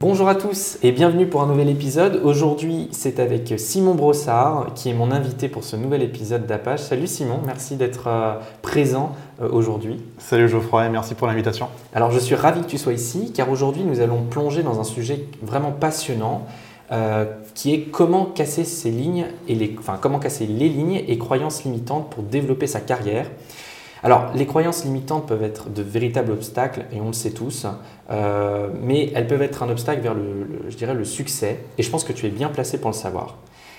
Bonjour à tous et bienvenue pour un nouvel épisode. Aujourd'hui, c'est avec Simon Brossard qui est mon invité pour ce nouvel épisode d'Apache. Salut Simon, merci d'être euh, présent euh, aujourd'hui. Salut Geoffroy merci pour l'invitation. Alors, je suis ravi que tu sois ici car aujourd'hui, nous allons plonger dans un sujet vraiment passionnant euh, qui est comment casser ces lignes et les, enfin, comment casser les lignes et croyances limitantes pour développer sa carrière. Alors, les croyances limitantes peuvent être de véritables obstacles, et on le sait tous, euh, mais elles peuvent être un obstacle vers le, succès, et je pense que tu es bien placé pour le savoir.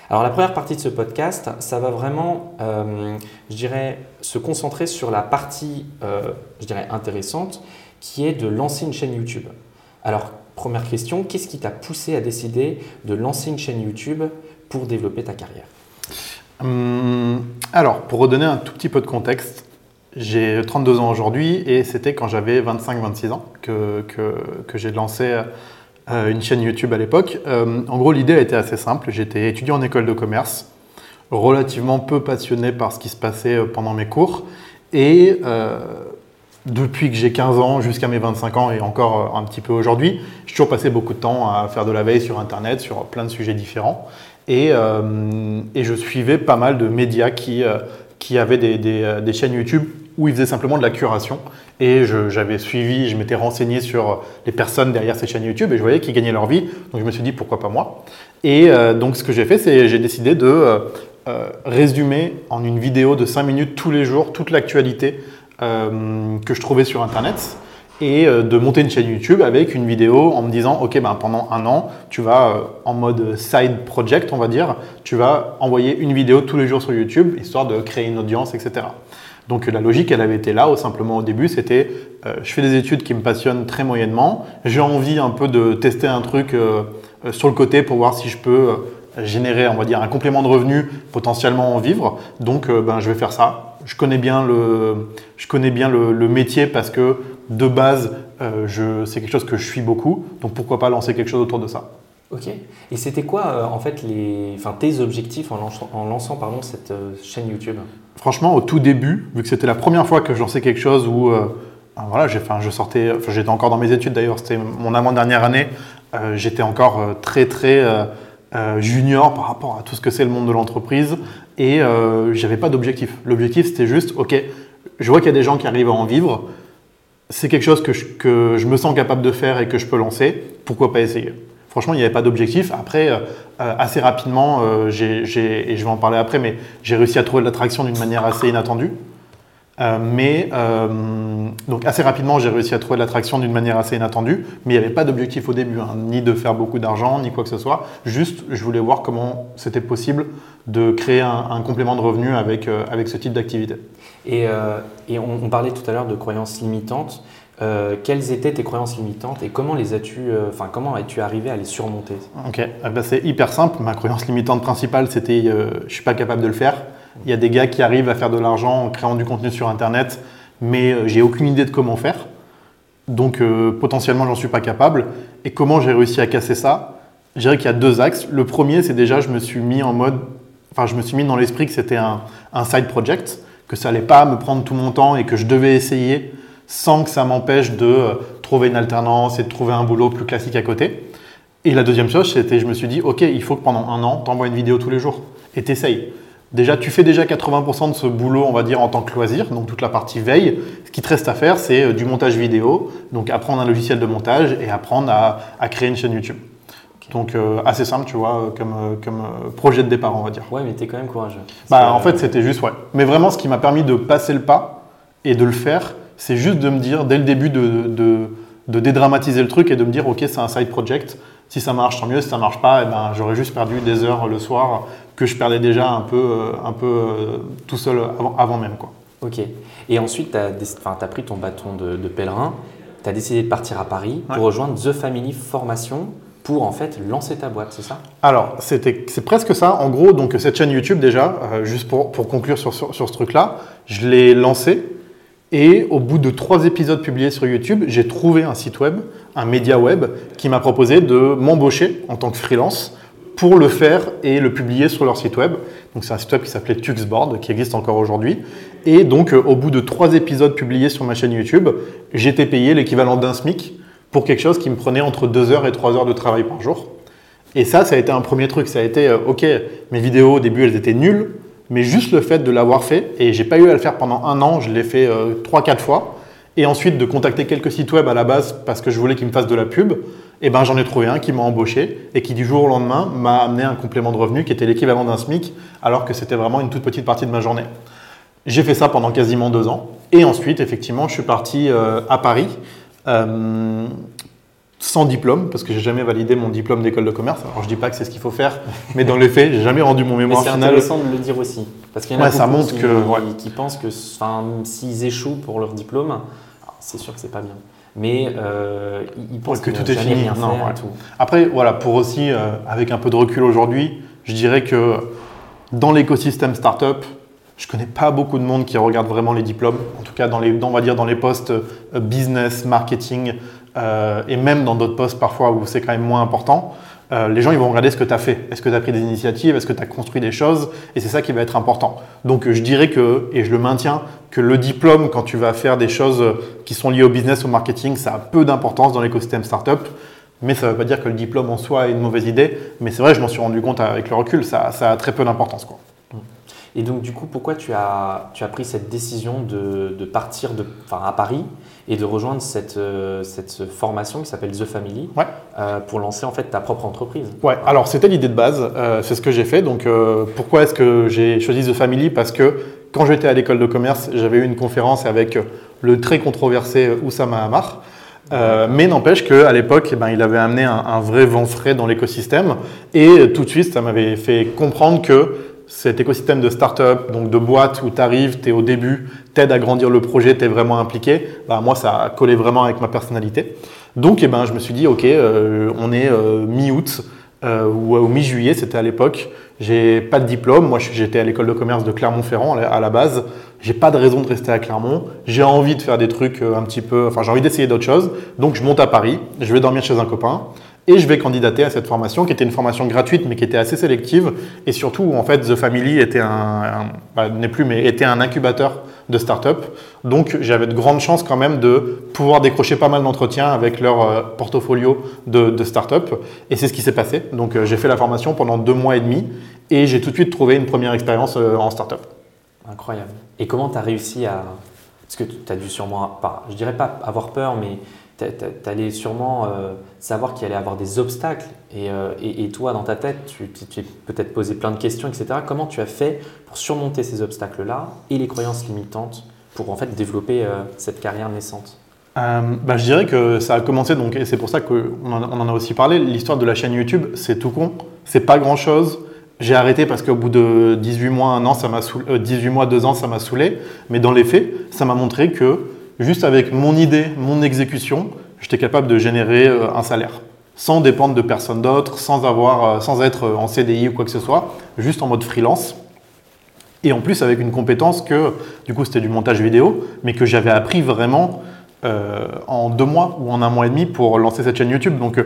Alors, la première partie de ce podcast, ça va vraiment, euh, je dirais, se concentrer sur la partie, euh, intéressante, qui est de lancer une chaîne YouTube. Alors, première question, qu'est-ce qui t'a poussé à décider de lancer une chaîne YouTube pour développer ta carrière? Hum, Alors, pour redonner un tout petit peu de contexte, j'ai 32 ans aujourd'hui et c'était quand j'avais 25-26 ans que, que, j'ai lancé euh, une chaîne YouTube à l'époque. Euh, en gros, l'idée était assez simple. J'étais étudiant en école de commerce, relativement peu passionné par ce qui se passait euh, pendant mes cours. Et depuis que j'ai 15 ans jusqu'à mes 25 ans et encore un petit peu aujourd'hui, j'ai toujours passé beaucoup de temps à faire de la veille sur Internet, sur plein de sujets différents. Et, et je suivais pas mal de médias qui qui avaient des, des, chaînes YouTube où ils faisaient simplement de la curation. Et j'avais suivi, je m'étais renseigné sur les personnes derrière ces chaînes YouTube et je voyais qu'ils gagnaient leur vie. Donc je me suis dit pourquoi pas moi? Et euh, donc ce que j'ai fait, c'est j'ai décidé de euh, euh, résumer en une vidéo de 5 minutes tous les jours toute l'actualité que je trouvais sur Internet et de monter une chaîne YouTube avec une vidéo en me disant ok ben pendant un an tu vas en mode side project on va dire tu vas envoyer une vidéo tous les jours sur YouTube histoire de créer une audience etc donc la logique, elle avait été là, simplement au début, c'était euh, je fais des études qui me passionnent très moyennement, j'ai envie un peu de tester un truc euh, euh, sur le côté pour voir si je peux générer, on va un complément de revenu, potentiellement en vivre. Donc ben, je vais faire ça. Je connais bien le, métier parce que de base, c'est quelque chose que je suis beaucoup. Donc pourquoi pas lancer quelque chose autour de ça. Ok. Et c'était quoi en fait les, enfin, tes objectifs en lançant, en lançant cette chaîne YouTube? Franchement, au tout début, vu que c'était la première fois que je lançais quelque chose où euh, ben voilà, j'ai, je j'étais encore dans mes études d'ailleurs, c'était mon avant-dernière année, euh, j'étais encore euh, très très junior par rapport à tout ce que c'est le monde de l'entreprise et j'avais pas d'objectif. L'objectif c'était juste, ok, je vois qu'il y a des gens qui arrivent à en vivre, c'est quelque chose que je me sens capable de faire et que je peux lancer, pourquoi pas essayer? Franchement, il n'y avait pas d'objectif. Après, euh, euh, assez rapidement, euh, et je vais en parler après, mais j'ai réussi à trouver de l'attraction d'une manière assez inattendue. mais donc assez rapidement, j'ai réussi à trouver de l'attraction d'une manière assez inattendue, mais il n'y avait pas d'objectif au début, hein, ni de faire beaucoup d'argent, ni quoi que ce soit. Juste, je voulais voir comment c'était possible de créer un, complément de revenu avec, avec ce type d'activité. Et, et on, on, parlait tout à l'heure de croyances limitantes. Euh, quelles étaient tes croyances limitantes et comment les as-tu, euh, enfin comment es-tu arrivé à les surmonter Ok, eh ben, c'est hyper simple. Ma croyance limitante principale, c'était euh, je suis pas capable de le faire. Il y a des gars qui arrivent à faire de l'argent en créant du contenu sur Internet, mais j'ai aucune idée de comment faire. Donc potentiellement, j'en suis pas capable. Et comment j'ai réussi à casser ça? Je dirais qu'il y a deux axes. Le premier, c'est déjà je me suis mis en mode, enfin je me suis mis dans l'esprit que c'était un, un side project, que ça allait pas me prendre tout mon temps et que je devais essayer sans que ça m'empêche de euh, trouver une alternance et de trouver un boulot plus classique à côté. Et la deuxième chose, c'était, je me suis dit, OK, il faut que pendant un an, tu envoies une vidéo tous les jours et t'essayes. Déjà, tu fais déjà 80% de ce boulot, on va dire, en tant que loisir, donc toute la partie veille. Ce qui te reste à faire, c'est euh, du montage vidéo, donc apprendre un logiciel de montage et apprendre à, créer une chaîne YouTube. Donc euh, assez simple, tu vois, comme, comme projet de départ, on va dire. Ouais, mais tu es quand même courageux. Bah, en fait, c'était juste, ouais. Mais vraiment, ce qui m'a permis de passer le pas et de le faire, c'est juste de me dire, dès le début, de, dédramatiser le truc et de me dire, OK, c'est un side project. Si ça marche, tant mieux. Si ça marche pas, eh ben, j'aurais juste perdu des heures le soir que je perdais déjà un peu, euh, un peu euh, tout seul avant, même. Quoi. Ok. Et ensuite, tu as, pris ton bâton de, pèlerin. Tu as décidé de partir à Paris pour rejoindre The Family Formation. pour en fait lancer ta boîte, c'est ça? Alors, c'est presque ça. En gros, donc cette chaîne YouTube déjà, euh, juste pour, pour conclure sur, sur, sur ce truc-là, je l'ai lancée et au bout de trois épisodes publiés sur YouTube, j'ai trouvé un site web, un média web, qui m'a proposé de m'embaucher en tant que freelance pour le faire et le publier sur leur site web. Donc c'est un site web qui s'appelait Tuxboard, qui existe encore aujourd'hui. Et donc euh, au bout de trois épisodes publiés sur ma chaîne YouTube, j'étais payé l'équivalent d'un SMIC pour quelque chose qui me prenait entre 2 heures et 3 heures de travail par jour. Et ça, ça a été un premier truc. Ça a été, euh, ok, mes vidéos au début, elles étaient nulles, mais juste le fait de l'avoir fait, et j'ai pas eu à le faire pendant un an, je l'ai fait euh, 3-4 fois, et ensuite de contacter quelques sites web à la base parce que je voulais qu'ils me fassent de la pub, et ben j'en ai trouvé un qui m'a embauché et qui du jour au lendemain m'a amené un complément de revenu qui était l'équivalent d'un SMIC, alors que c'était vraiment une toute petite partie de ma journée. J'ai fait ça pendant quasiment deux ans, et ensuite, effectivement, je suis parti euh, à Paris. euh, sans diplôme, parce que j'ai jamais validé mon diplôme d'école de commerce. Alors je dis pas que c'est ce qu'il faut faire, mais dans les faits, j'ai jamais rendu mon mémoire c'est final. intéressant de le dire aussi. Parce qu'il y en a Ouais, ça beaucoup montre qui, que- ouais. qui pensent que s'ils échouent pour leur diplôme, c'est sûr que c'est pas bien. Mais euh, ils- pensent Ouais, que tout est fini. rien Non, faire tout. Après, voilà, pour aussi, euh, avec un peu de recul aujourd'hui, je dirais que dans l'écosystème startup, je connais pas beaucoup de monde qui regarde vraiment les diplômes. En tout cas, dans les, on va dire dans les postes euh, business, marketing, euh, et même dans d'autres postes parfois où c'est quand même moins important. euh, les gens ils vont regarder ce que tu as fait. Est-ce que tu as pris des initiatives? Est-ce que tu as construit des choses? Et c'est ça qui va être important. Donc je dirais que, et je le maintiens, que le diplôme, quand tu vas faire des choses qui sont liées au business, au marketing, ça a peu d'importance dans l'écosystème startup. Mais ça ne veut pas dire que le diplôme en soi est une mauvaise idée. Mais c'est vrai, je m'en suis rendu compte avec le recul, ça, ça a très peu d'importance. quoi. Et donc, du coup, pourquoi tu as, tu as pris cette décision de, de partir de, enfin, à Paris et de rejoindre cette, euh, cette formation qui s'appelle The Family Ouais. euh, pour lancer en fait ta propre entreprise? Ouais, alors c'était l'idée de base, euh, c'est ce que j'ai fait. Donc pourquoi est-ce que j'ai choisi The Family? Parce que quand j'étais à l'école de commerce, j'avais eu une conférence avec le très controversé Oussama Hamar. Euh, mais n'empêche qu'à l'époque, eh ben, il avait amené un, un vrai vent frais dans l'écosystème. Et tout de suite, ça m'avait fait comprendre que cet écosystème de start-up, donc de boîte où tu arrives, tu es au début, t'aides à grandir le projet, tu es vraiment impliqué, bah, moi, ça a collé vraiment avec ma personnalité. Donc, eh ben, je me suis dit, OK, euh, on est euh, mi-août euh, ou ou mi-juillet, c'était à l'époque. J'ai pas de diplôme. Moi, j'étais à l'école de commerce de Clermont-Ferrand à la- base. J'ai pas de raison de rester à Clermont. J'ai envie de faire des trucs un petit peu. Enfin, j'ai envie d'essayer d'autres choses. Donc, je monte à Paris. Je vais dormir chez un copain. Et je vais candidater à cette formation qui était une formation gratuite mais qui était assez sélective et surtout en fait The Family était un, un- bah, plus mais était un incubateur de start-up. Donc j'avais de grandes chances quand même de pouvoir décrocher pas mal d'entretiens avec leur euh, portfolio de, de start-up et c'est ce qui s'est passé. Donc euh, j'ai fait la formation pendant deux mois et demi et j'ai tout de suite trouvé une première expérience euh, en start-up. Incroyable. Et comment tu as réussi à. Parce que tu as dû sûrement, pas, je dirais pas avoir peur, mais tu allais sûrement euh, savoir qu'il allait avoir des obstacles. Et, euh, et- et toi, dans ta tête, tu t'es peut-être posé plein de questions, etc. Comment tu as fait pour surmonter ces obstacles-là et les croyances limitantes pour en fait développer euh, cette carrière naissante? Bah, je dirais que ça a commencé, donc, et c'est pour ça qu'on en, a aussi parlé, l'histoire de la chaîne YouTube, c'est tout con, c'est pas grand chose. J'ai arrêté parce qu'au bout de 18 mois, an, ça m'a saoulé, euh, 18 mois, 2 ans, ça m'a saoulé. Mais dans les faits, ça m'a montré que juste avec mon idée, mon exécution, j'étais capable de générer euh, un salaire. Sans dépendre de personne d'autre, sans, euh, sans être en CDI ou quoi que ce soit, juste en mode freelance. Et en plus avec une compétence que, du coup c'était du montage vidéo, mais que j'avais appris vraiment euh, en deux mois ou en un mois et demi pour lancer cette chaîne YouTube. Donc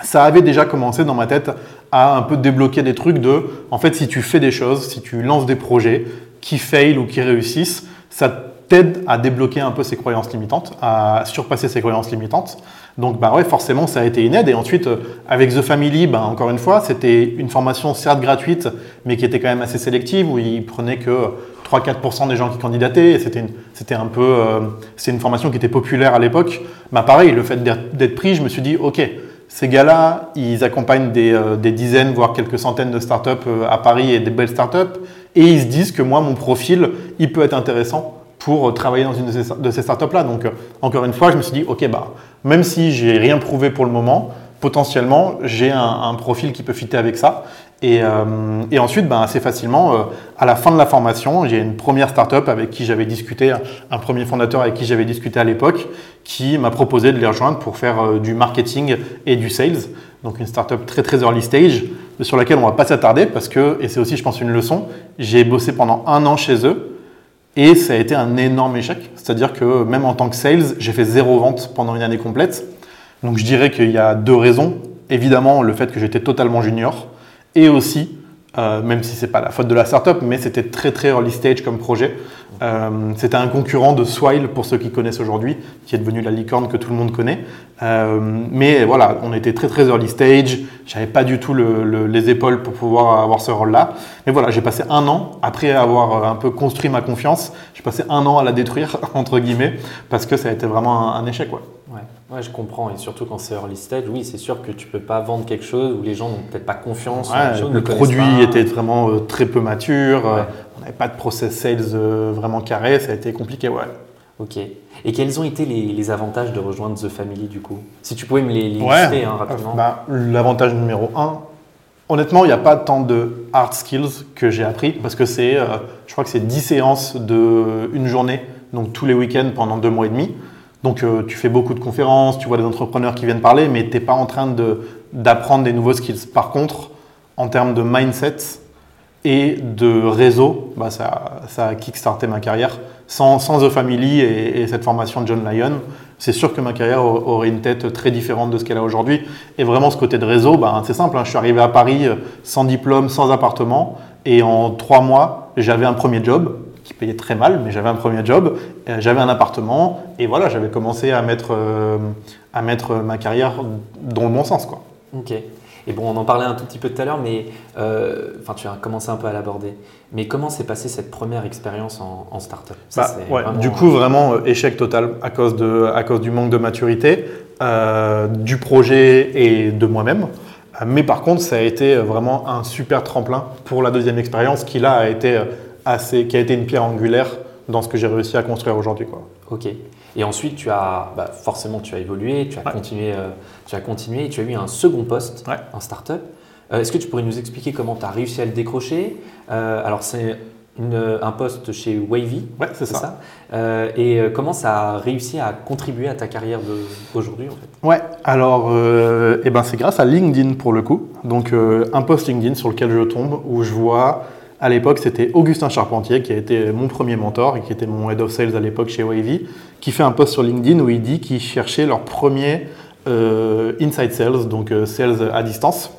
ça avait déjà commencé dans ma tête à un peu débloquer des trucs de, en fait si tu fais des choses, si tu lances des projets qui fail ou qui réussissent, ça t'aide à débloquer un peu ces croyances limitantes, à surpasser ces croyances limitantes. Donc bah ouais, forcément ça a été une aide. Et ensuite euh, avec The Family, bah, encore une fois, c'était une formation certes gratuite, mais qui était quand même assez sélective où ils prenaient que 3-4% des gens qui candidataient. C'était c'était un peu, euh, c'est une formation qui était populaire à l'époque. Bah pareil, le fait d'être pris, je me suis dit ok, ces gars-là, ils accompagnent des, euh, des dizaines, voire quelques centaines de startups à Paris et des belles startups, et ils se disent que moi, mon profil, il peut être intéressant pour euh, travailler dans une de ces, startups-là. Donc, euh, encore une fois, je me suis dit, ok, bah, même si j'ai rien prouvé pour le moment, potentiellement, j'ai un, profil qui peut fitter avec ça. Et, euh, ensuite, ben, assez facilement, à la fin de la formation, j'ai une première startup avec qui j'avais discuté, un, premier fondateur avec qui j'avais discuté à l'époque, qui m'a proposé de les rejoindre pour faire du marketing et du sales. Donc une startup très très early stage, sur laquelle on va pas s'attarder parce que, et c'est aussi je pense une leçon, j'ai bossé pendant un an chez eux et ça a été un énorme échec. C'est-à-dire que même en tant que sales, j'ai fait zéro vente pendant une année complète. Donc je dirais qu'il y a deux raisons. Évidemment, le fait que j'étais totalement junior et aussi, euh, même si c'est pas la faute de la startup, mais c'était très très early stage comme projet. Euh, c'était un concurrent de Swile pour ceux qui connaissent aujourd'hui, qui est devenu la licorne que tout le monde connaît. Euh, mais voilà, on était très très early stage. J'avais pas du tout le, le, les épaules pour pouvoir avoir ce rôle-là. Mais voilà, j'ai passé un an après avoir un peu construit ma confiance. J'ai passé un an à la détruire entre guillemets parce que ça a été vraiment un, échec. Ouais. ouais, je comprends. Et surtout quand c'est early stage, oui, c'est sûr que tu peux pas vendre quelque chose où les gens n'ont peut-être pas confiance. Ouais, chose, le produit pas. était vraiment euh, très peu mature. Ouais. on n'avait pas de process sales euh, vraiment carré. Ça a été compliqué, ouais. Ok. Et quels ont été les, les, avantages de rejoindre The Family du coup? Si tu pouvais me les, les lister hein, rapidement. Bah, L'avantage numéro un, honnêtement, il n'y a pas tant de hard skills que j'ai appris parce que c'est, euh, je crois que c'est 10 séances de une journée, donc tous les week-ends pendant deux mois et demi. Donc euh, tu fais beaucoup de conférences, tu vois des entrepreneurs qui viennent parler, mais tu n'es pas en train d'apprendre de, des nouveaux skills. Par contre, en termes de mindset et de réseau, bah, ça, ça a kickstarté ma carrière. Sans, sans The Family et, et, cette formation de John Lyon, c'est sûr que ma carrière aurait une tête très différente de ce qu'elle a aujourd'hui. Et vraiment, ce côté de réseau, bah, c'est simple. Hein, je suis arrivé à Paris euh, sans diplôme, sans appartement, et en trois mois, j'avais un premier job qui payait très mal, mais j'avais un premier job, euh, j'avais un appartement, et voilà, j'avais commencé à mettre, euh, à mettre ma carrière dans le bon sens. Quoi. Ok. Et bon, on en parlait un tout petit peu tout à l'heure, mais euh, enfin, tu as commencé un peu à l'aborder. Mais comment s'est passée cette première expérience en, en start-up? Bah, ouais, vraiment... Du coup, vraiment euh, échec total à cause, de, à cause du manque de maturité, euh, du projet et de moi-même. Mais par contre, ça a été vraiment un super tremplin pour la deuxième expérience qui là a été assez, qui a été une pierre angulaire dans ce que j'ai réussi à construire aujourd'hui. Ok. Et ensuite, tu as, bah, forcément, tu as évolué, tu as, ouais. continué, euh, tu as continué et tu as eu un second poste ouais. en startup. Euh, Est-ce que tu pourrais nous expliquer comment tu as réussi à le décrocher? Euh, Alors, c'est un poste chez Wavy, ouais, c'est ça. ça? Euh, et comment ça a réussi à contribuer à ta carrière d'aujourd'hui en fait? Ouais, alors eh ben, c'est grâce à LinkedIn pour le coup. Donc, un post LinkedIn sur lequel je tombe où je vois à l'époque, c'était Augustin Charpentier, qui a été mon premier mentor et qui était mon head of sales à l'époque chez Wavy, qui fait un post sur LinkedIn où il dit qu'il cherchait leur premier euh, inside sales, donc euh, sales à distance,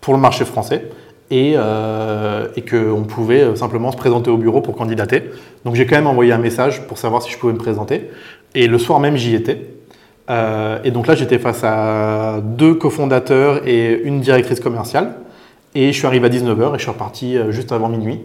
pour le marché français. Et, euh, qu'on pouvait simplement se présenter au bureau pour candidater. Donc j'ai quand même envoyé un message pour savoir si je pouvais me présenter. Et le soir même, j'y étais. Et donc là, j'étais face à deux cofondateurs et une directrice commerciale. Et je suis arrivé à 19h et je suis reparti euh, juste avant minuit.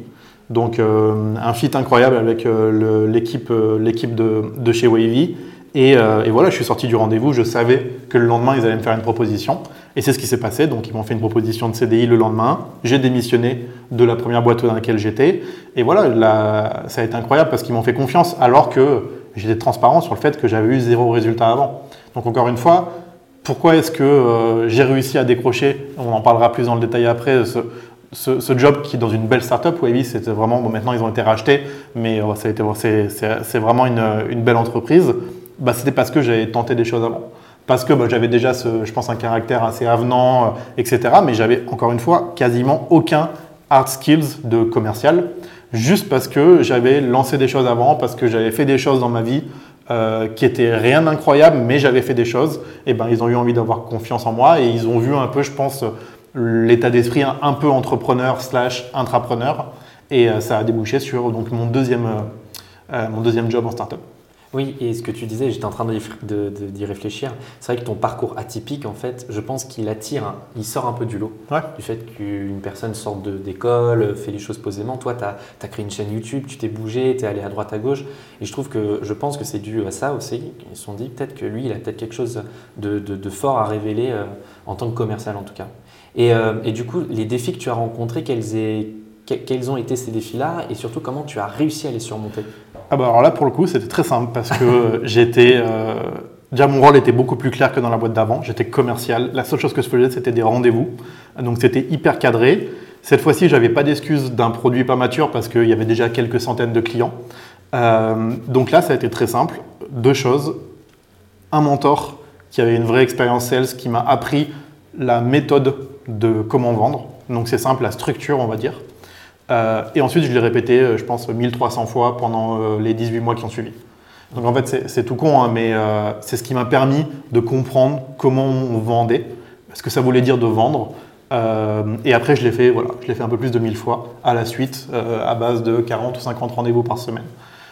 Donc euh, un fit incroyable avec euh, l'équipe euh, de, de, chez Wavy. Et, voilà, je suis sorti du rendez-vous. Je savais que le lendemain, ils allaient me faire une proposition. Et c'est ce qui s'est passé. Donc ils m'ont fait une proposition de CDI le lendemain. J'ai démissionné de la première boîte dans laquelle j'étais. Et voilà, là, ça a été incroyable parce qu'ils m'ont fait confiance alors que j'étais transparent sur le fait que j'avais eu zéro résultat avant. Donc encore une fois, pourquoi est-ce que euh, j'ai réussi à décrocher, on en parlera plus dans le détail après, ce, job qui dans une belle startup, Wavy, c'était vraiment, bon, maintenant ils ont été rachetés, mais euh, a c'est, vraiment une, belle entreprise, bah, c'était parce que j'avais tenté des choses avant. Parce que bah, j'avais déjà, je pense, un caractère assez avenant, euh, etc. Mais j'avais, encore une fois, quasiment aucun hard skills de commercial, juste parce que j'avais lancé des choses avant, parce que j'avais fait des choses dans ma vie euh, qui était rien d'incroyable, mais j'avais fait des choses, et ben ils ont eu envie d'avoir confiance en moi et ils ont vu un peu, je pense, l'état d'esprit un, peu entrepreneur slash intrapreneur, et euh, ça a débouché sur donc mon deuxième, euh, mon deuxième job en startup. Oui, et ce que tu disais, j'étais en train d'y de, de, réfléchir. C'est vrai que ton parcours atypique, en fait, je pense qu'il attire, il sort un peu du lot. Ouais. Du fait qu'une personne sorte d'école, fait les choses posément. Toi, tu as, as, créé une chaîne YouTube, tu t'es bougé, tu es allé à droite, à gauche. Et je trouve que, je pense que c'est dû à ça aussi. Ils se sont dit peut-être que lui, il a peut-être quelque chose de, de, fort à révéler euh, en tant que commercial, en tout cas. Et, euh, et, du coup, les défis que tu as rencontrés, quels, est, quels ont été ces défis-là? Et surtout comment tu as réussi à les surmonter? Ah bah alors là, pour le coup, c'était très simple parce que j'étais. Euh, déjà, mon rôle était beaucoup plus clair que dans la boîte d'avant. J'étais commercial. La seule chose que je faisais, c'était des rendez-vous. Donc, c'était hyper cadré. Cette fois-ci, je n'avais pas d'excuse d'un produit pas mature parce qu'il y avait déjà quelques centaines de clients. Euh, donc là, ça a été très simple. Deux choses. Un mentor qui avait une vraie expérience sales qui m'a appris la méthode de comment vendre. Donc c'est simple, la structure, on va dire. Euh, et ensuite, je l'ai répété, euh, je pense, 1300 fois pendant les 18 mois qui ont suivi. Donc en fait, c'est tout con, hein, mais c'est ce qui m'a permis de comprendre comment on vendait, ce que ça voulait dire de vendre. et après, je l'ai fait, voilà, fait un peu plus de 1000 fois à la suite, à base de 40 ou 50 rendez-vous par semaine.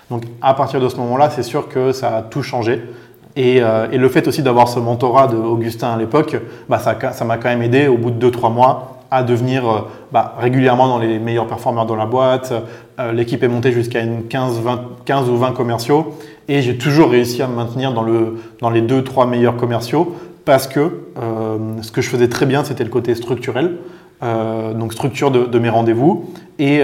Donc à partir de ce moment-là, c'est sûr que ça a tout changé. Et, euh, le fait aussi d'avoir ce mentorat d'Augustin à l'époque, bah, ça m'a quand même aidé au bout de 2-3 mois à devenir euh, bah, régulièrement dans les meilleurs performeurs dans la boîte. Euh, l'équipe est montée jusqu'à 15, 15 ou 20 commerciaux. Et j'ai toujours réussi à me maintenir dans, le, dans les 2-3 meilleurs commerciaux parce que ce que je faisais très bien, c'était le côté structurel. donc structure de, mes rendez-vous. Et,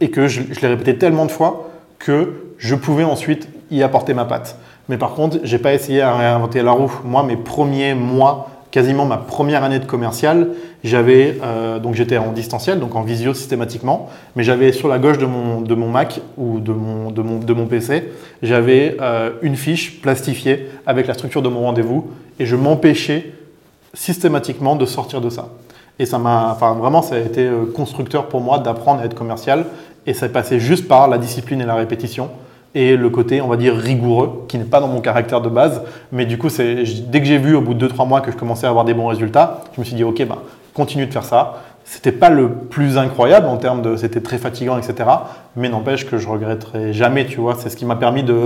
et que je, je l'ai répété tellement de fois que je pouvais ensuite y apporter ma patte. Mais par contre, j'ai pas essayé à réinventer la roue. Moi, mes premiers mois, quasiment ma première année de commercial, j'avais euh, donc j'étais en distanciel, donc en visio systématiquement, mais j'avais sur la gauche de mon, de mon Mac ou de mon, de mon, de mon PC, j'avais euh, une fiche plastifiée avec la structure de mon rendez-vous et je m'empêchais systématiquement de sortir de ça. Et ça m'a, enfin vraiment, ça a été euh, constructeur pour moi d'apprendre à être commercial et ça passait juste par la discipline et la répétition et le côté, on va dire, rigoureux, qui n'est pas dans mon caractère de base. Mais du coup, dès que j'ai vu au bout de 2-3 mois que je commençais à avoir des bons résultats, je me suis dit, OK, ben, continue de faire ça. C'était pas le plus incroyable en termes de. C'était très fatigant, etc. Mais n'empêche que je regretterai jamais, tu vois. C'est ce qui m'a permis de.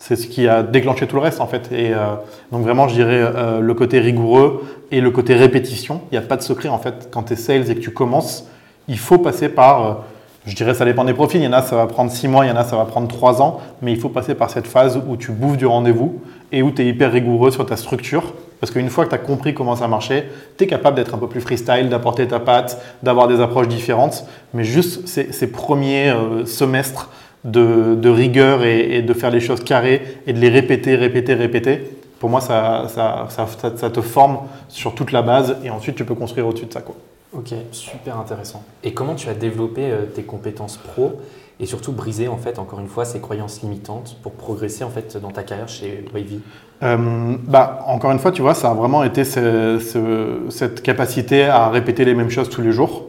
C'est ce qui a déclenché tout le reste, en fait. Et euh, donc, vraiment, je dirais euh, le côté rigoureux et le côté répétition. Il n'y a pas de secret, en fait. Quand tu es sales et que tu commences, il faut passer par. Je dirais ça dépend des profils. Il y en a, ça va prendre 6 mois, il y en a, ça va prendre 3 ans. Mais il faut passer par cette phase où tu bouffes du rendez-vous et où tu es hyper rigoureux sur ta structure. Parce qu'une fois que tu as compris comment ça marchait, tu es capable d'être un peu plus freestyle, d'apporter ta patte, d'avoir des approches différentes. Mais juste ces, premiers euh, semestres de, rigueur et, de faire les choses carrées et de les répéter, répéter, répéter, pour moi, ça, ça, ça te forme sur toute la base et ensuite tu peux construire au-dessus de ça. Quoi. Ok, super intéressant. Et comment tu as développé euh, tes compétences pro et surtout briser en fait encore une fois ces croyances limitantes pour progresser en fait dans ta carrière chez Wavy? Euh, bah, Encore une fois, tu vois, ça a vraiment été cette capacité à répéter les mêmes choses tous les jours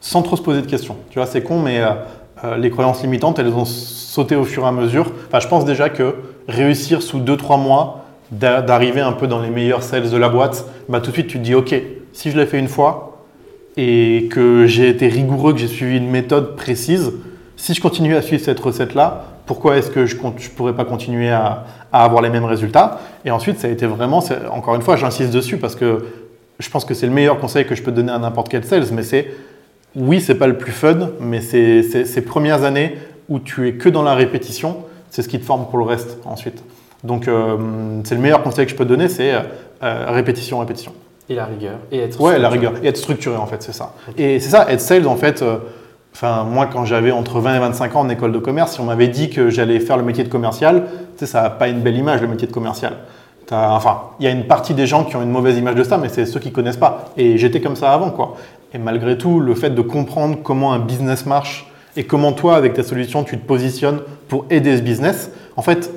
sans trop se poser de questions. Tu vois, c'est con, mais euh, les croyances limitantes, elles ont sauté au fur et à mesure. Enfin, je pense déjà que réussir sous 2-3 mois d'arriver un peu dans les meilleurs sales de la boîte, bah, tout de suite tu te dis, ok, si je l'ai fait une fois, et que j'ai été rigoureux, que j'ai suivi une méthode précise, si je continue à suivre cette recette-là, pourquoi est-ce que je ne pourrais pas continuer à, avoir les mêmes résultats? Et ensuite, ça a été vraiment, encore une fois, j'insiste dessus parce que je pense que c'est le meilleur conseil que je peux donner à n'importe quel sales, mais c'est, oui, c'est pas le plus fun, mais c'est ces premières années où tu es que dans la répétition, c'est ce qui te forme pour le reste ensuite. Donc, euh, c'est le meilleur conseil que je peux donner, c'est euh, euh, répétition, répétition. Et la rigueur. Et être ouais, la rigueur. Et être structuré, en fait, c'est ça. Et c'est ça, être sales, en fait. Euh, enfin, moi, quand j'avais entre 20 et 25 ans en école de commerce, si on m'avait dit que j'allais faire le métier de commercial, tu sais, ça n'a pas une belle image, le métier de commercial. Enfin, il y a une partie des gens qui ont une mauvaise image de ça, mais c'est ceux qui connaissent pas. Et j'étais comme ça avant, quoi. Et malgré tout, le fait de comprendre comment un business marche et comment toi, avec ta solution, tu te positionnes pour aider ce business, en fait,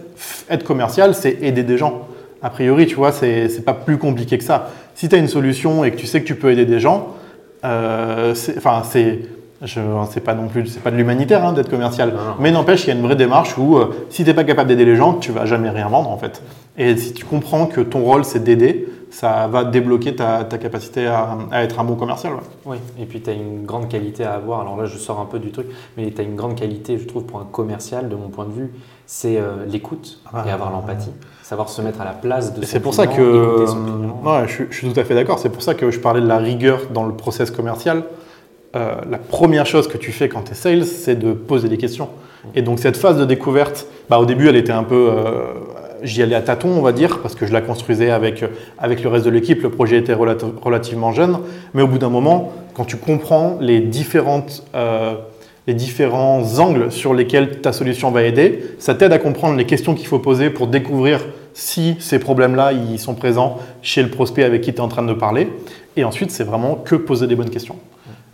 être commercial, c'est aider des gens. A priori, tu vois, c'est pas plus compliqué que ça si tu as une solution et que tu sais que tu peux aider des gens, euh, enfin, c'est. C'est pas non plus, c'est pas de l'humanitaire hein, d'être commercial, mais n'empêche, il y a une vraie démarche où euh, si tu n'es pas capable d'aider les gens, tu vas jamais rien vendre en fait. Et si tu comprends que ton rôle c'est d'aider, ça va débloquer ta, capacité à, être un bon commercial. Oui, et puis tu as une grande qualité à avoir. Alors là, je sors un peu du truc, mais tu as une grande qualité, je trouve, pour un commercial, de mon point de vue, c'est euh, l'écoute ah, et avoir l'empathie savoir se mettre à la place de C'est pour ça que ouais, je, je, suis tout à fait d'accord. C'est pour ça que je parlais de la rigueur dans le process commercial. Euh, la première chose que tu fais quand tu es sales, c'est de poser des questions. Et donc cette phase de découverte, bah, au début, elle était un peu, euh, j'y allais à tâtons, on va dire, parce que je la construisais avec avec le reste de l'équipe. Le projet était relativement jeune, mais au bout d'un moment, quand tu comprends les différentes euh, les différents angles sur lesquels ta solution va aider. Ça t'aide à comprendre les questions qu'il faut poser pour découvrir si ces problèmes-là ils sont présents chez le prospect avec qui tu es en train de parler. Et ensuite, c'est vraiment que poser des bonnes questions.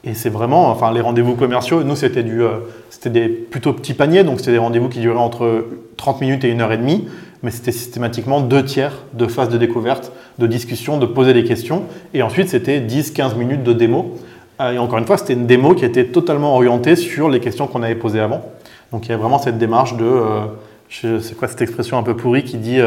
Et c'est vraiment, enfin, les rendez-vous commerciaux, nous, c'était euh, c'était des plutôt petits paniers, donc c'était des rendez-vous qui duraient entre 30 minutes et une heure et demie, mais c'était systématiquement deux tiers de phase de découverte, de discussion, de poser des questions, et ensuite c'était 10-15 minutes de démo. Euh, et encore une fois, c'était une démo qui était totalement orientée sur les questions qu'on avait posées avant. Donc il y a vraiment cette démarche de, euh, c'est quoi cette expression un peu pourrie qui dit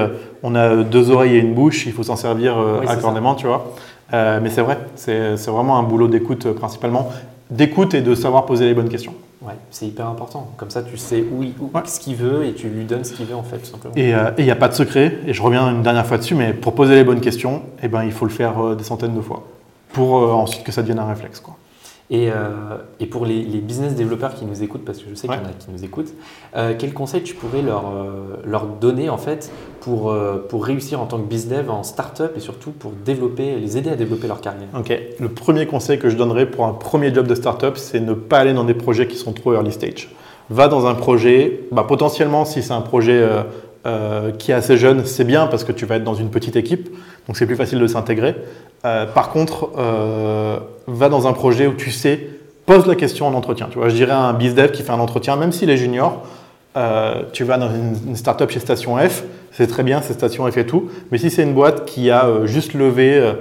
on a deux oreilles et une bouche, il faut s'en servir accordément, tu vois. Euh, mais c'est vrai, c'est vraiment un boulot d'écoute euh, principalement, d'écoute et de savoir poser les bonnes questions. Ouais, c'est hyper important. Comme ça, tu sais où, où ce qu'il veut et tu lui donnes ce qu'il veut en fait, tout simplement. Et euh, il n'y a pas de secret. Et je reviens une dernière fois dessus, mais pour poser les bonnes questions, eh ben, il faut le faire des centaines de fois pour ensuite que ça devienne un réflexe. Quoi. Et, euh, et, pour les, business développeurs qui nous écoutent, parce que je sais qu'il y en a qui nous écoutent, euh, quels conseils tu pourrais leur, euh, leur donner en fait pour, pour réussir en tant que business dev en startup et surtout pour développer, les aider à développer leur carrière? Ok. Le premier conseil que je donnerais pour un premier job de startup, c'est ne pas aller dans des projets qui sont trop early stage. Va dans un projet, bah, potentiellement si c'est un projet qui est assez jeune, c'est bien parce que tu vas être dans une petite équipe, donc c'est plus facile de s'intégrer. Euh, par contre, euh, va dans un projet où tu sais, pose la question en entretien. Tu vois, je dirais à un bizdev qui fait un entretien, même s'il est junior, euh, tu vas dans une, startup chez Station F, c'est très bien, c'est Station F et tout. Mais si c'est une boîte qui a juste levé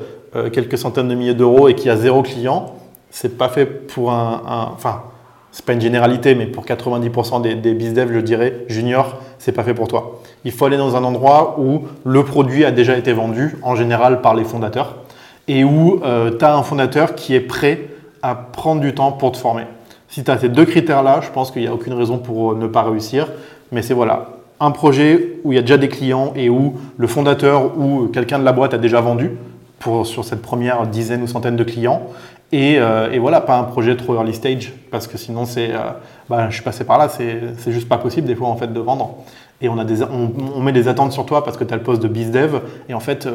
quelques centaines de milliers d'euros et qui a zéro client, c'est pas fait pour un, un c'est pas une généralité, mais pour 90% des, des bizdev, je dirais, junior, c'est pas fait pour toi. Il faut aller dans un endroit où le produit a déjà été vendu, en général par les fondateurs et où euh, tu as un fondateur qui est prêt à prendre du temps pour te former. Si tu as ces deux critères-là, je pense qu'il n'y a aucune raison pour euh, ne pas réussir. Mais c'est voilà, un projet où il y a déjà des clients et où le fondateur ou quelqu'un de la boîte a déjà vendu pour, sur cette première dizaine ou centaine de clients. Et, euh, et, voilà, pas un projet trop early stage, parce que sinon, c'est, bah, je suis passé par là, c'est, c'est juste pas possible des fois en fait de vendre. Et on, a des, on, on met des attentes sur toi parce que tu as le poste de bizdev. Et en fait,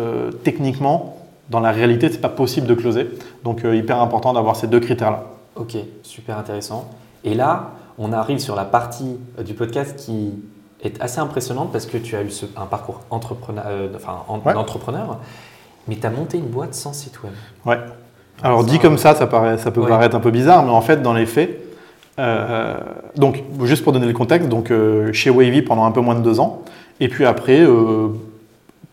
techniquement, dans la réalité, ce n'est pas possible de closer. Donc, euh, hyper important d'avoir ces deux critères-là. Ok, super intéressant. Et là, on arrive sur la partie euh, du podcast qui est assez impressionnante parce que tu as eu un parcours entrepreneur, euh, enfin, entrepreneur, mais tu as monté une boîte sans site web. Ouais. Alors, dit comme ça, ça, paraît, ça peut paraître un peu bizarre, mais en fait, dans les faits, donc, juste pour donner le contexte, donc, chez Wavy pendant un peu moins de deux ans, et puis après,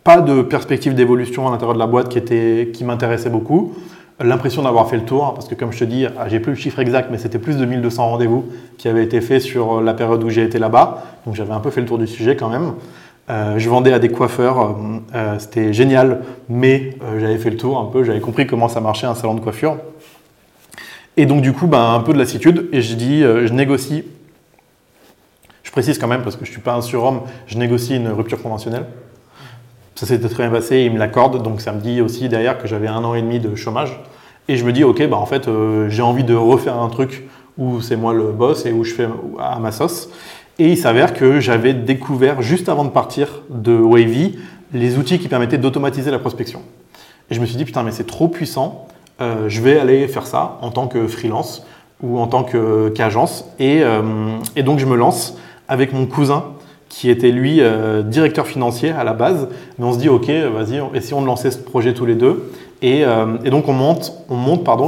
pas de perspective d'évolution à l'intérieur de la boîte qui, était, qui m'intéressait beaucoup. L'impression d'avoir fait le tour, parce que comme je te dis, ah, j'ai plus le chiffre exact, mais c'était plus de 1200 rendez-vous qui avaient été faits sur la période où j'ai été là-bas. Donc j'avais un peu fait le tour du sujet quand même. Euh, je vendais à des coiffeurs, euh, euh, c'était génial, mais j'avais fait le tour un peu, j'avais compris comment ça marchait un salon de coiffure. Et donc du coup, ben, un peu de lassitude, et je dis, je négocie, je précise quand même parce que je ne suis pas un surhomme, je négocie une rupture conventionnelle. Ça s'était très bien passé, il me l'accorde, donc ça me dit aussi derrière que j'avais un an et demi de chômage. Et je me dis, ok, bah en fait, j'ai envie de refaire un truc où c'est moi le boss et où je fais à ma sauce. Et il s'avère que j'avais découvert, juste avant de partir de Wavy, les outils qui permettaient d'automatiser la prospection. Et je me suis dit, putain, mais c'est trop puissant, euh, je vais aller faire ça en tant que freelance ou en tant qu'agence. et, euh, et donc je me lance avec mon cousin qui était lui euh, directeur financier à la base. Mais on se dit, ok, vas-y, essayons de lancer ce projet tous les deux. Et, donc on monte,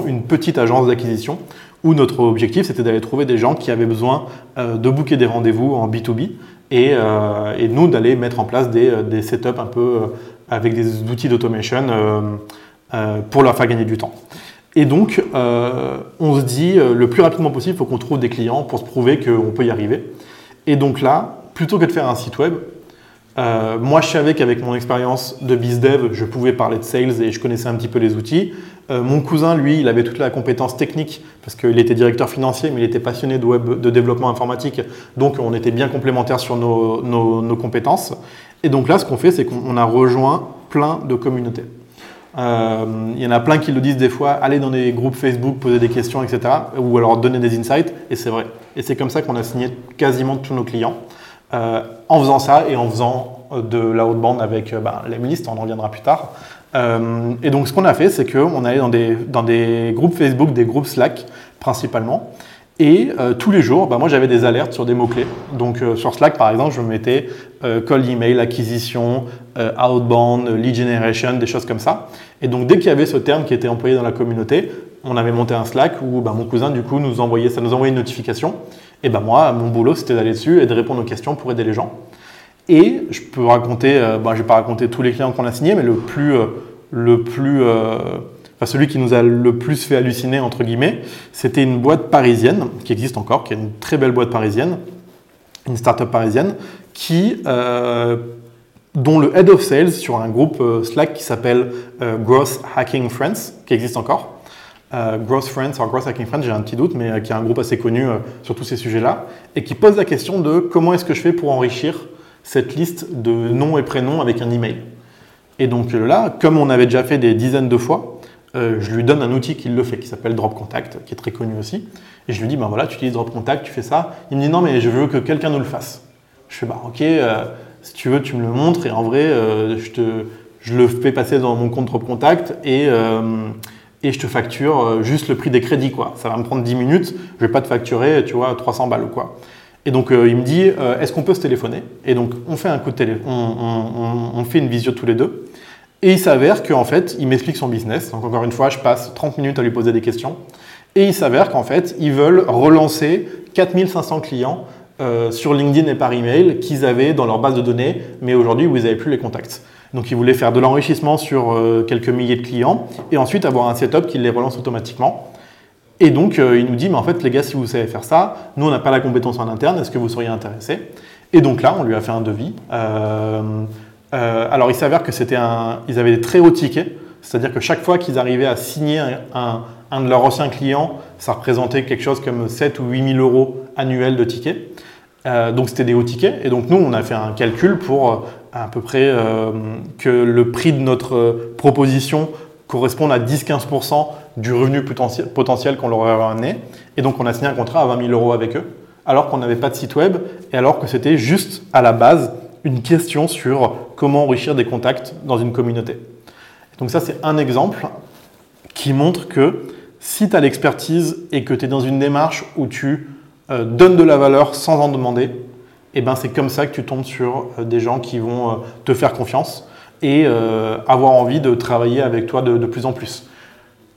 une petite agence d'acquisition où notre objectif c'était d'aller trouver des gens qui avaient besoin euh, de booker des rendez-vous en B2B et, et nous d'aller mettre en place des, des setups un peu avec des outils d'automation pour leur faire gagner du temps. Et donc, on se dit, le plus rapidement possible, il faut qu'on trouve des clients pour se prouver qu'on peut y arriver. Et donc là, plutôt que de faire un site web, euh, moi, je savais qu'avec mon expérience de bizdev, je pouvais parler de sales et je connaissais un petit peu les outils. Euh, mon cousin, lui, il avait toute la compétence technique parce qu'il était directeur financier, mais il était passionné de développement informatique. Donc, on était bien complémentaires sur nos, compétences. Et donc là, ce qu'on fait, c'est qu'on a rejoint plein de communautés. Euh, il y en a plein qui le disent des fois, aller dans des groupes Facebook, poser des questions, etc. Ou alors donner des insights. Et c'est vrai. Et c'est comme ça qu'on a signé quasiment tous nos clients. Euh, en faisant ça et en faisant de la haute bande avec bah, les milices, on en reviendra plus tard. Et donc ce qu'on a fait, c'est qu'on allait dans des, groupes Facebook, des groupes Slack principalement. Et tous les jours, bah, moi j'avais des alertes sur des mots-clés. Donc sur Slack par exemple, je me mettais call email, acquisition, outbound, lead generation, des choses comme ça. Et donc dès qu'il y avait ce terme qui était employé dans la communauté, on avait monté un Slack où bah, mon cousin, du coup, nous envoyait, ça nous envoyait une notification. Et ben moi, mon boulot, c'était d'aller dessus et de répondre aux questions pour aider les gens. Et je peux raconter, euh, bah, je ne pas raconter tous les clients qu'on a signés, mais le plus, euh, le plus, euh, enfin, celui qui nous a le plus fait halluciner, entre guillemets, c'était une boîte parisienne, qui existe encore, qui est une très belle boîte parisienne, une start-up parisienne, qui, dont le head of sales sur un groupe Slack qui s'appelle Growth Hacking Friends, qui existe encore, euh, Growth Friends, or Growth Hacking Friends, j'ai un petit doute, mais euh, qui est un groupe assez connu euh, sur tous ces sujets-là, et qui pose la question de comment est-ce que je fais pour enrichir cette liste de noms et prénoms avec un email. Et donc là, comme on avait déjà fait des dizaines de fois, je lui donne un outil qui le fait, qui s'appelle Drop Contact, qui est très connu aussi. Et je lui dis, ben voilà, tu utilises Drop Contact, tu fais ça. Il me dit, non, mais je veux que quelqu'un nous le fasse. Je fais, bah ok, si tu veux, tu me le montres, et en vrai, je, te, je le fais passer dans mon compte Drop Contact, et et je te facture euh, juste le prix des crédits. Quoi. Ça va me prendre 10 minutes, je vais pas te facturer tu vois, 300 balles ou quoi. Et donc euh, il me dit, euh, est-ce qu'on peut se téléphoner? Et donc on fait un coup de télé, on, fait une visio tous les deux. Et il s'avère qu'en fait, il m'explique son business. Donc encore une fois, je passe 30 minutes à lui poser des questions. Et il s'avère qu'en fait, ils veulent relancer 4500 clients sur LinkedIn et par email qu'ils avaient dans leur base de données, mais aujourd'hui, vous n'avez plus les contacts. Donc il voulait faire de l'enrichissement sur euh, quelques milliers de clients et ensuite avoir un setup qui les relance automatiquement. Et donc euh, il nous dit, mais en fait les gars, si vous savez faire ça, nous on n'a pas la compétence en interne, est-ce que vous seriez intéressés? Et donc là, on lui a fait un devis. Euh, alors il s'avère que c'était un, ils avaient des très hauts tickets, c'est-à-dire que chaque fois qu'ils arrivaient à signer un, un, de leurs anciens clients, ça représentait quelque chose comme 7 ou 8 000 euros annuels de tickets. donc c'était des hauts tickets. Et donc nous, on a fait un calcul pour à peu près euh, que le prix de notre euh, proposition corresponde à 10-15% du revenu potentiel, qu'on leur aurait amené. Et donc on a signé un contrat à 20 000 euros avec eux, alors qu'on n'avait pas de site web et alors que c'était juste à la base une question sur comment enrichir des contacts dans une communauté. Donc ça c'est un exemple qui montre que si tu as l'expertise et que tu es dans une démarche où tu euh, donnes de la valeur sans en demander, et eh ben c'est comme ça que tu tombes sur euh, des gens qui vont euh, te faire confiance et euh, avoir envie de travailler avec toi de, plus en plus.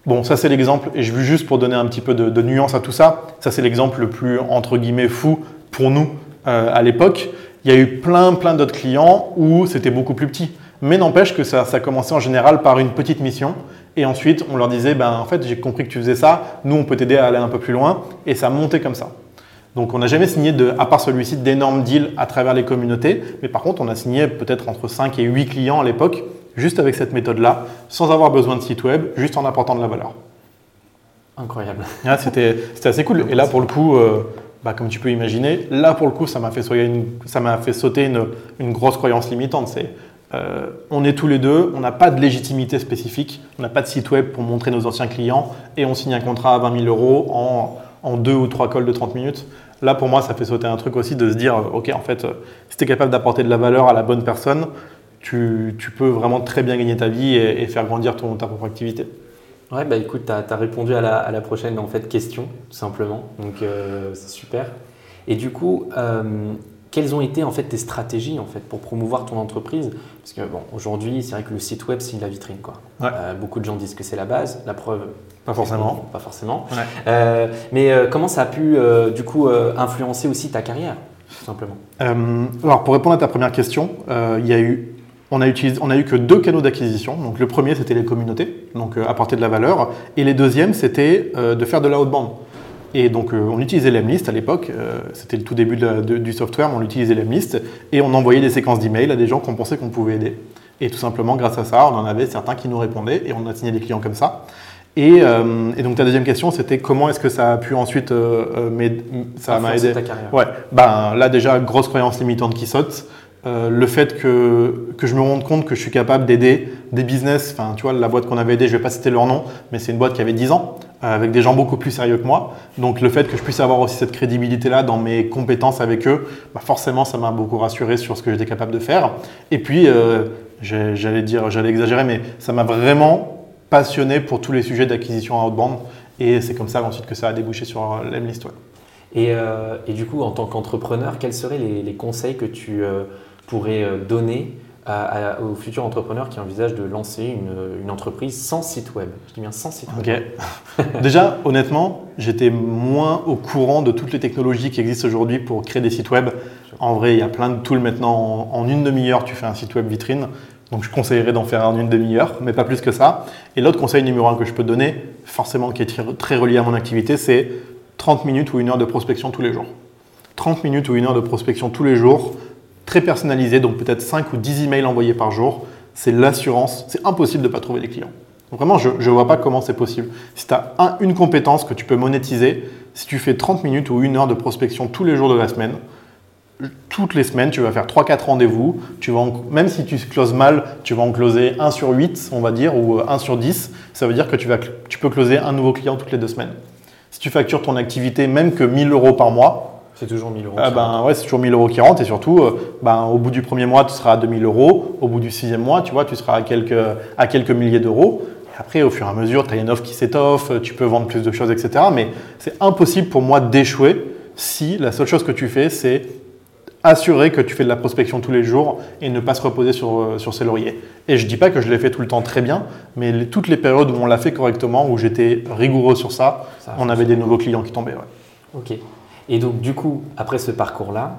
Bon, ça c'est l'exemple, et je veux juste pour donner un petit peu de, nuance à tout ça, ça c'est l'exemple le plus entre guillemets fou pour nous à l'époque. Il y a eu plein plein d'autres clients où c'était beaucoup plus petit. Mais n'empêche que ça, ça commençait en général par une petite mission, et ensuite on leur disait, ben en fait j'ai compris que tu faisais ça, nous on peut t'aider à aller un peu plus loin, et ça montait comme ça. Donc on n'a jamais signé, de, à part celui-ci, d'énormes deals à travers les communautés, mais par contre on a signé peut-être entre 5 et 8 clients à l'époque, juste avec cette méthode-là, sans avoir besoin de site web, juste en apportant de la valeur. Incroyable. Ah, c'était assez cool. Et là pour le coup, euh, bah, comme tu peux imaginer, là pour le coup ça m'a fait, fait, sauter une, une, grosse croyance limitante. C'est euh, on est tous les deux, on n'a pas de légitimité spécifique, on n'a pas de site web pour montrer nos anciens clients et on signe un contrat à 20 000 euros en, en deux ou trois calls de 30 minutes. Là, pour moi, ça fait sauter un truc aussi de se dire, OK, en fait, si tu es capable d'apporter de la valeur à la bonne personne, tu, peux vraiment très bien gagner ta vie et, faire grandir ton, ta propre activité. Ouais, bah écoute, tu as, répondu à la, prochaine en fait, question, tout simplement. Donc, euh, c'est super. Et du coup, euh, quelles ont été en fait tes stratégies en fait pour promouvoir ton entreprise? Parce que bon, aujourd'hui, c'est vrai que le site web c'est la vitrine quoi. Euh, beaucoup de gens disent que c'est la base. La preuve. Pas forcément. Pas forcément. Euh, mais euh, comment ça a pu du coup influencer aussi ta carrière, tout simplement? Alors pour répondre à ta première question, il y a eu on a, utilisé, on a eu que deux canaux d'acquisition. Donc le premier, c'était les communautés, donc apporter de la valeur. Et les deuxièmes, c'était de faire de la haute bande. Et donc, euh, on utilisait l'Emlist à l'époque. Euh, c'était le tout début du software, mais on utilisait l'Emlist. Et on envoyait des séquences d'emails à des gens qu'on pensait qu'on pouvait aider. Et tout simplement, grâce à ça, on en avait certains qui nous répondaient et on a signé des clients comme ça. Et, euh, donc, ta deuxième question, c'était comment est-ce que ça a pu ensuite ça m'a aidé ta carrière. Ouais, ben, là, déjà, grosse croyance limitante qui saute. le fait que, que, je me rende compte que je suis capable d'aider des business, enfin tu vois la boîte qu'on avait aidée, je ne vais pas citer leur nom, mais c'est une boîte qui avait 10 ans, euh, avec des gens beaucoup plus sérieux que moi. Donc le fait que je puisse avoir aussi cette crédibilité-là dans mes compétences avec eux, bah forcément ça m'a beaucoup rassuré sur ce que j'étais capable de faire. Et puis, euh, j'allais dire, j'allais exagérer, mais ça m'a vraiment passionné pour tous les sujets d'acquisition haute bande. Et c'est comme ça ensuite que ça a débouché sur euh, l'Emlist. Et, et, du coup, en tant qu'entrepreneur, quels seraient les, conseils que tu pourrais donner aux futurs entrepreneurs qui envisagent de lancer une, entreprise sans site web Je dis bien sans site web. Déjà, honnêtement, j'étais moins au courant de toutes les technologies qui existent aujourd'hui pour créer des sites web. En vrai, il y a plein de tools maintenant. En, une demi-heure, tu fais un site web vitrine. Donc, je conseillerais d'en faire en une demi-heure, mais pas plus que ça. Et l'autre conseil numéro un que je peux donner, forcément qui est très relié à mon activité, c'est 30 minutes ou une heure de prospection tous les jours. 30 minutes ou une heure de prospection tous les jours très personnalisé, donc peut-être 5 ou 10 emails envoyés par jour, c'est l'assurance. C'est impossible de ne pas trouver des clients. vraiment, je ne vois pas comment c'est possible. Si tu as une compétence que tu peux monétiser, si tu fais 30 minutes ou une heure de prospection tous les jours de la semaine, toutes les semaines, tu vas faire 3-4 rendez-vous. Tu vas même si tu closes mal, tu vas en closer 1 sur 8, on va dire, ou 1 sur 10. Ça veut dire que tu, vas, tu peux closer un nouveau client toutes les deux semaines. Si tu factures ton activité même que 1000 euros par mois, c'est toujours 1000 euros. Ah ben, ouais, c'est toujours 1000 euros qui rentrent et surtout, euh, ben, au bout du premier mois, tu seras à 2000 euros. Au bout du sixième mois, tu vois, tu seras à quelques, à quelques milliers d'euros. après, au fur et à mesure, tu as une offre qui s'étoffe, tu peux vendre plus de choses, etc. Mais c'est impossible pour moi d'échouer si la seule chose que tu fais, c'est assurer que tu fais de la prospection tous les jours et ne pas se reposer sur, euh, sur ses lauriers. Et je ne dis pas que je l'ai fait tout le temps très bien, mais toutes les périodes où on l'a fait correctement, où j'étais rigoureux sur ça, on avait des nouveaux clients qui tombaient. Ouais. Ok. Et donc, du coup, après ce parcours-là,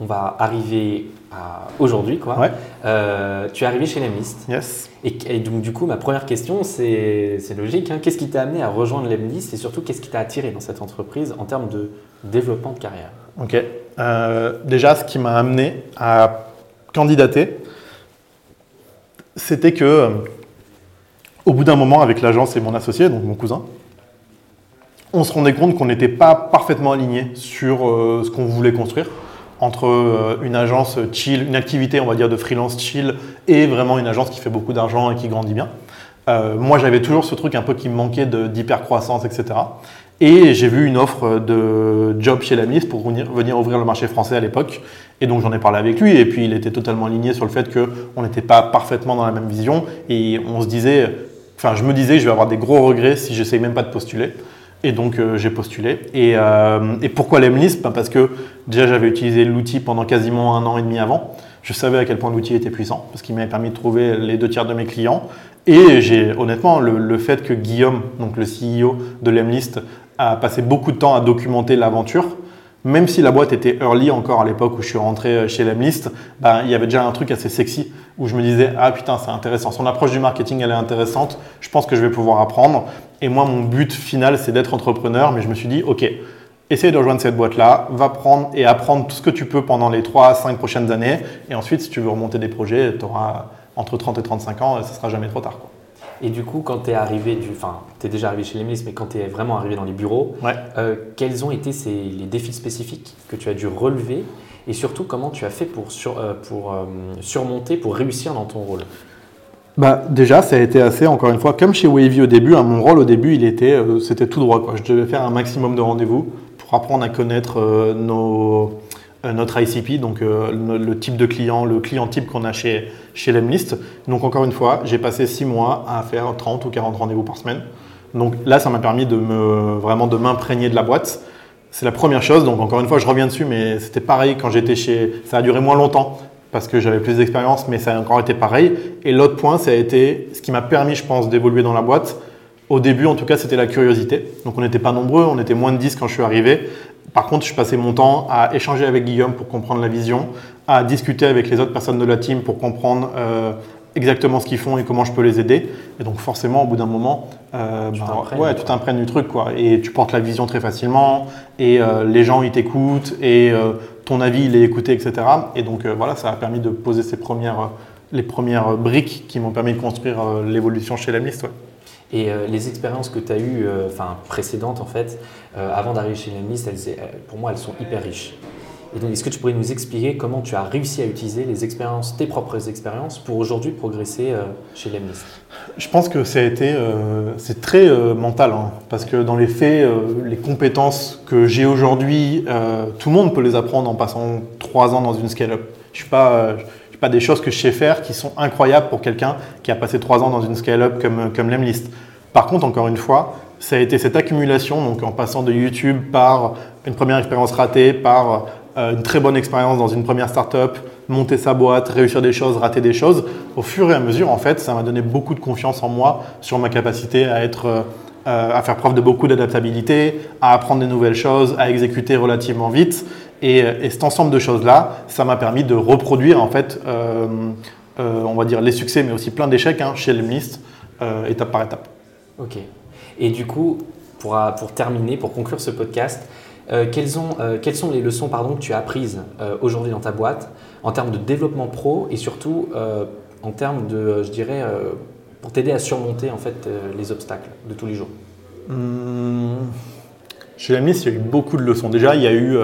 on va arriver à aujourd'hui. Quoi. Euh, tu es arrivé chez Lemlist. Yes. Et, donc, du coup, ma première question, c'est logique. Hein. Qu'est-ce qui t'a amené à rejoindre Lemlist et surtout, qu'est-ce qui t'a attiré dans cette entreprise en termes de développement de carrière? Ok. Euh, déjà, ce qui m'a amené à candidater, c'était que, euh, au bout d'un moment, avec l'agence et mon associé, donc mon cousin, on se rendait compte qu'on n'était pas parfaitement aligné sur euh, ce qu'on voulait construire entre euh, une agence chill, une activité on va dire de freelance chill et vraiment une agence qui fait beaucoup d'argent et qui grandit bien. Euh, moi j'avais toujours ce truc un peu qui me manquait d'hyper-croissance, etc. Et j'ai vu une offre de job chez la ministre pour venir, ouvrir le marché français à l'époque. Et donc j'en ai parlé avec lui et puis il était totalement aligné sur le fait qu'on n'était pas parfaitement dans la même vision. Et on se disait, enfin je me disais je vais avoir des gros regrets si j'essaye même pas de postuler. Et donc euh, j'ai postulé. Et, euh, pourquoi l'Emlist ben, Parce que déjà j'avais utilisé l'outil pendant quasiment un an et demi avant. Je savais à quel point l'outil était puissant, parce qu'il m'avait permis de trouver les deux tiers de mes clients. Et j'ai honnêtement le, le, fait que Guillaume, donc le CEO de l'Emlist, a passé beaucoup de temps à documenter l'aventure, même si la boîte était early encore à l'époque où je suis rentré chez Lemlist, ben, il y avait déjà un truc assez sexy où je me disais ah putain c'est intéressant, son approche du marketing elle est intéressante, je pense que je vais pouvoir apprendre. Et moi mon but final c'est d'être entrepreneur, mais je me suis dit ok, essaye de rejoindre cette boîte-là, va prendre et apprendre tout ce que tu peux pendant les 3 à 5 prochaines années, et ensuite si tu veux remonter des projets, tu auras entre 30 et 35 ans, ce sera jamais trop tard. Et du coup, quand tu es arrivé, du, enfin, tu es déjà arrivé chez les mais quand tu es vraiment arrivé dans les bureaux, euh, quels ont été ces, les défis spécifiques que tu as dû relever et surtout comment tu as fait pour, sur, euh, pour euh, surmonter, pour réussir dans ton rôle? Bah, déjà, ça a été assez, encore une fois, comme chez Wavy au début, hein, mon rôle au début, il était, c'était tout droit. Quoi. Je devais faire un maximum de rendez-vous pour apprendre à connaître nos, notre ICP, donc euh, le, type de client, le client type qu'on a chez, chez Lemlist. Donc encore une fois, j'ai passé six mois à faire 30 ou 40 rendez-vous par semaine. Donc là, ça m'a permis de me, vraiment de m'imprégner de la boîte. C'est la première chose. Donc encore une fois, je reviens dessus, mais c'était pareil quand j'étais chez. Ça a duré moins longtemps parce que j'avais plus d'expérience, mais ça a encore été pareil. Et l'autre point, ça a été ce qui m'a permis, je pense, d'évoluer dans la boîte. Au début, en tout cas, c'était la curiosité. Donc on n'était pas nombreux, on était moins de 10 quand je suis arrivé. Par contre, je passais mon temps à échanger avec Guillaume pour comprendre la vision, à discuter avec les autres personnes de la team pour comprendre euh, exactement ce qu'ils font et comment je peux les aider. Et donc forcément, au bout d'un moment, euh, tu bah, ouais, tu t'imprègnes du truc, quoi. Et tu portes la vision très facilement, et euh, les gens, ils t'écoutent, et ton avis, il est écouté, etc. Et donc voilà, ça a permis de poser ces premières, les premières briques qui m'ont permis de construire l'évolution chez Lemlist. Ouais. Et euh, les expériences que tu as eues, euh, enfin précédentes en fait, euh, avant d'arriver chez Lemlist, pour moi, elles sont hyper riches. Et donc, est-ce que tu pourrais nous expliquer comment tu as réussi à utiliser les expériences, tes propres expériences, pour aujourd'hui progresser chez Lemlist Je pense que ça été, c'est très mental, hein, parce que dans les faits, les compétences que j'ai aujourd'hui, tout le monde peut les apprendre en passant trois ans dans une scale-up. Je suis pas pas des choses que je sais faire qui sont incroyables pour quelqu'un qui a passé trois ans dans une scale-up comme, comme Lemlist. Par contre, encore une fois, ça a été cette accumulation, donc en passant de YouTube par une première expérience ratée, par euh, une très bonne expérience dans une première startup, monter sa boîte, réussir des choses, rater des choses. Au fur et à mesure, en fait, ça m'a donné beaucoup de confiance en moi sur ma capacité à être à faire preuve de beaucoup d'adaptabilité, à apprendre des nouvelles choses, à exécuter relativement vite. Et, cet ensemble de choses-là, ça m'a permis de reproduire en fait, on va dire les succès, mais aussi plein d'échecs hein, chez Lemlist, étape par étape. Ok. Et du coup, pour, pour terminer, pour conclure ce podcast, euh, quelles, ont, euh, quelles, sont les leçons pardon, que tu as apprises euh, aujourd'hui dans ta boîte en termes de développement pro et surtout en termes de, je dirais, pour t'aider à surmonter en fait les obstacles de tous les jours? Mmh. Chez la il y a eu beaucoup de leçons. Déjà, il y a eu.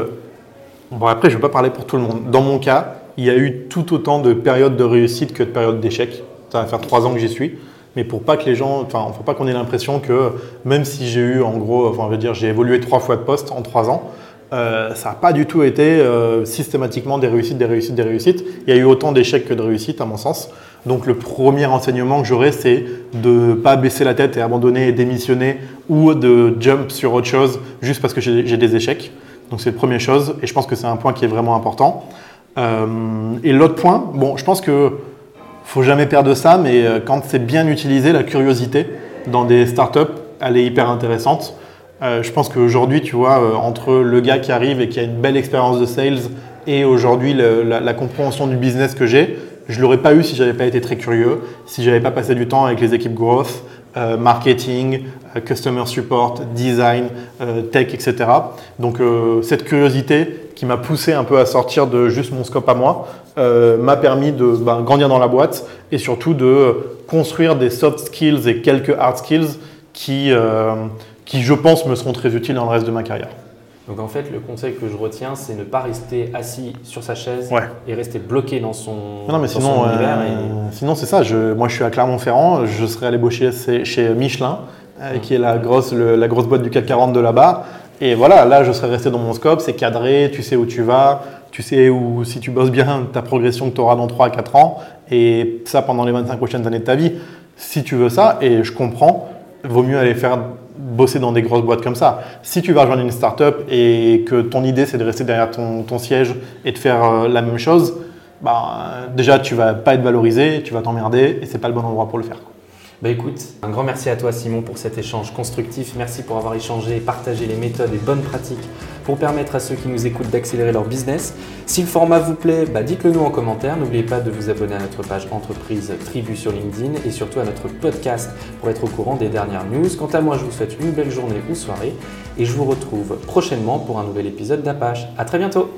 Bon, après, je ne vais pas parler pour tout le monde. Dans mon cas, il y a eu tout autant de périodes de réussite que de périodes d'échec. Ça va faire trois ans que j'y suis mais pour pas que les gens, enfin, faut pas qu'on ait l'impression que même si j'ai eu, en gros, enfin, on va dire, j'ai évolué trois fois de poste en trois ans, euh, ça n'a pas du tout été euh, systématiquement des réussites, des réussites, des réussites. Il y a eu autant d'échecs que de réussites, à mon sens. Donc le premier enseignement que j'aurais, c'est de ne pas baisser la tête et abandonner et démissionner ou de jump sur autre chose juste parce que j'ai des échecs. Donc c'est la première chose et je pense que c'est un point qui est vraiment important. Euh, et l'autre point, bon, je pense que faut jamais perdre ça, mais euh, quand c'est bien utilisé, la curiosité dans des startups, elle est hyper intéressante. Euh, je pense qu'aujourd'hui, tu vois, entre le gars qui arrive et qui a une belle expérience de sales et aujourd'hui la, compréhension du business que j'ai, je l'aurais pas eu si j'avais pas été très curieux, si j'avais pas passé du temps avec les équipes growth, marketing, customer support, design, tech, etc. Donc cette curiosité qui m'a poussé un peu à sortir de juste mon scope à moi, euh, m'a permis de ben, grandir dans la boîte et surtout de construire des soft skills et quelques hard skills qui, euh, qui, je pense, me seront très utiles dans le reste de ma carrière. Donc en fait, le conseil que je retiens, c'est ne pas rester assis sur sa chaise et rester bloqué dans son, non, mais sinon, univers. Euh, sinon, c'est ça. Je, moi, je suis à Clermont-Ferrand. Je serais allé bosser chez Michelin, qui est la grosse, grosse boîte du CAC 40 de là-bas. Et voilà, là, je serais resté dans mon scope. C'est cadré, tu sais où tu vas, tu sais où, si tu bosses bien, ta progression que tu auras dans 3 à 4 ans, et ça pendant les 25 prochaines années de ta vie. Si tu veux ça, et je comprends, vaut mieux aller faire bosser dans des grosses boîtes comme ça. Si tu vas rejoindre une startup et que ton idée c'est de rester derrière ton, ton, siège et de faire euh, la même chose, bah, déjà tu vas pas être valorisé, tu vas t'emmerder et c'est pas le bon endroit pour le faire. Bah écoute, un grand merci à toi Simon pour cet échange constructif. Merci pour avoir échangé et partagé les méthodes et bonnes pratiques pour permettre à ceux qui nous écoutent d'accélérer leur business. Si le format vous plaît, bah dites-le nous en commentaire. N'oubliez pas de vous abonner à notre page entreprise Tribu sur LinkedIn et surtout à notre podcast pour être au courant des dernières news. Quant à moi, je vous souhaite une belle journée ou soirée et je vous retrouve prochainement pour un nouvel épisode d'Apache. À très bientôt